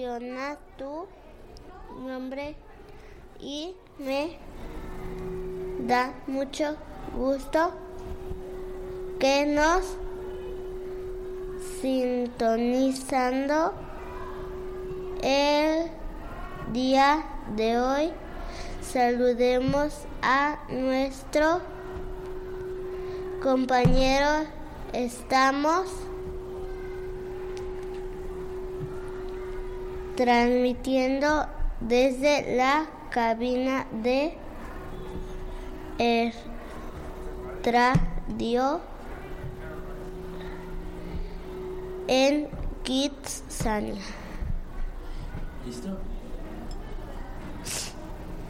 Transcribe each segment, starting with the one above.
menciona tu nombre y me da mucho gusto que nos sintonizando el día de hoy. Saludemos a nuestro compañero. Estamos transmitiendo desde la cabina de radio en Kitsania. ¿Listo?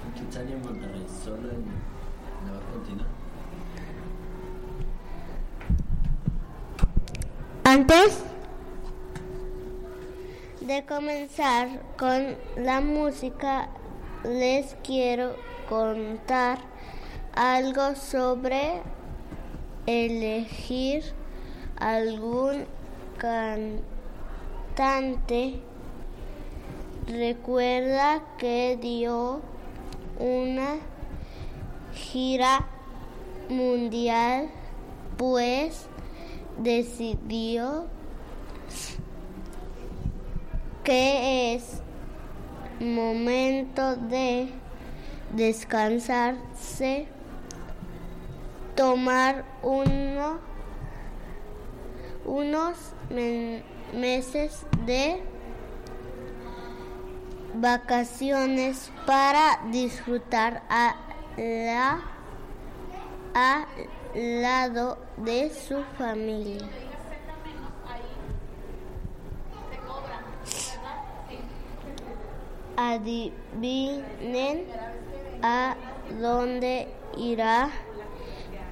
En Kitsania, Monterrey, solo en Nueva Continua. Antes de comenzar con la música, les quiero contar algo sobre elegir algún cantante. Recuerda que dio una gira mundial, pues decidió que es momento de descansarse, tomar uno, unos meses de vacaciones para disfrutar a la, al lado de su familia. Adivinen a dónde irá,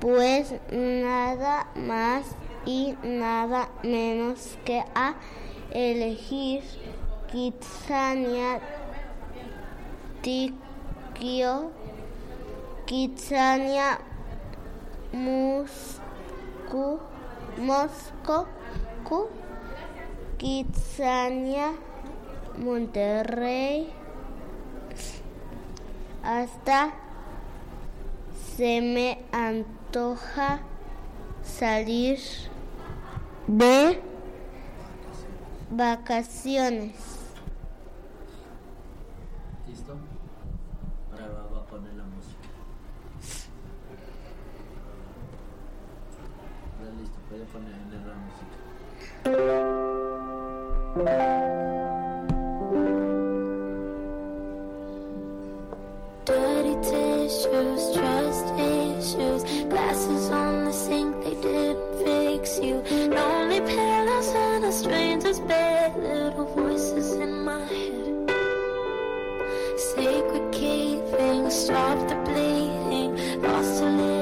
pues nada más y nada menos que a elegir Kitsania Tikio Kitsania Moscú Kitsania Monterrey hasta se me antoja salir de vacaciones. ¿Listo? Ahora va, a poner la música. Ahora listo, puede poner la música. strangers bad little voices in my head. Sacred cave things, stop the bleeding, lost a little.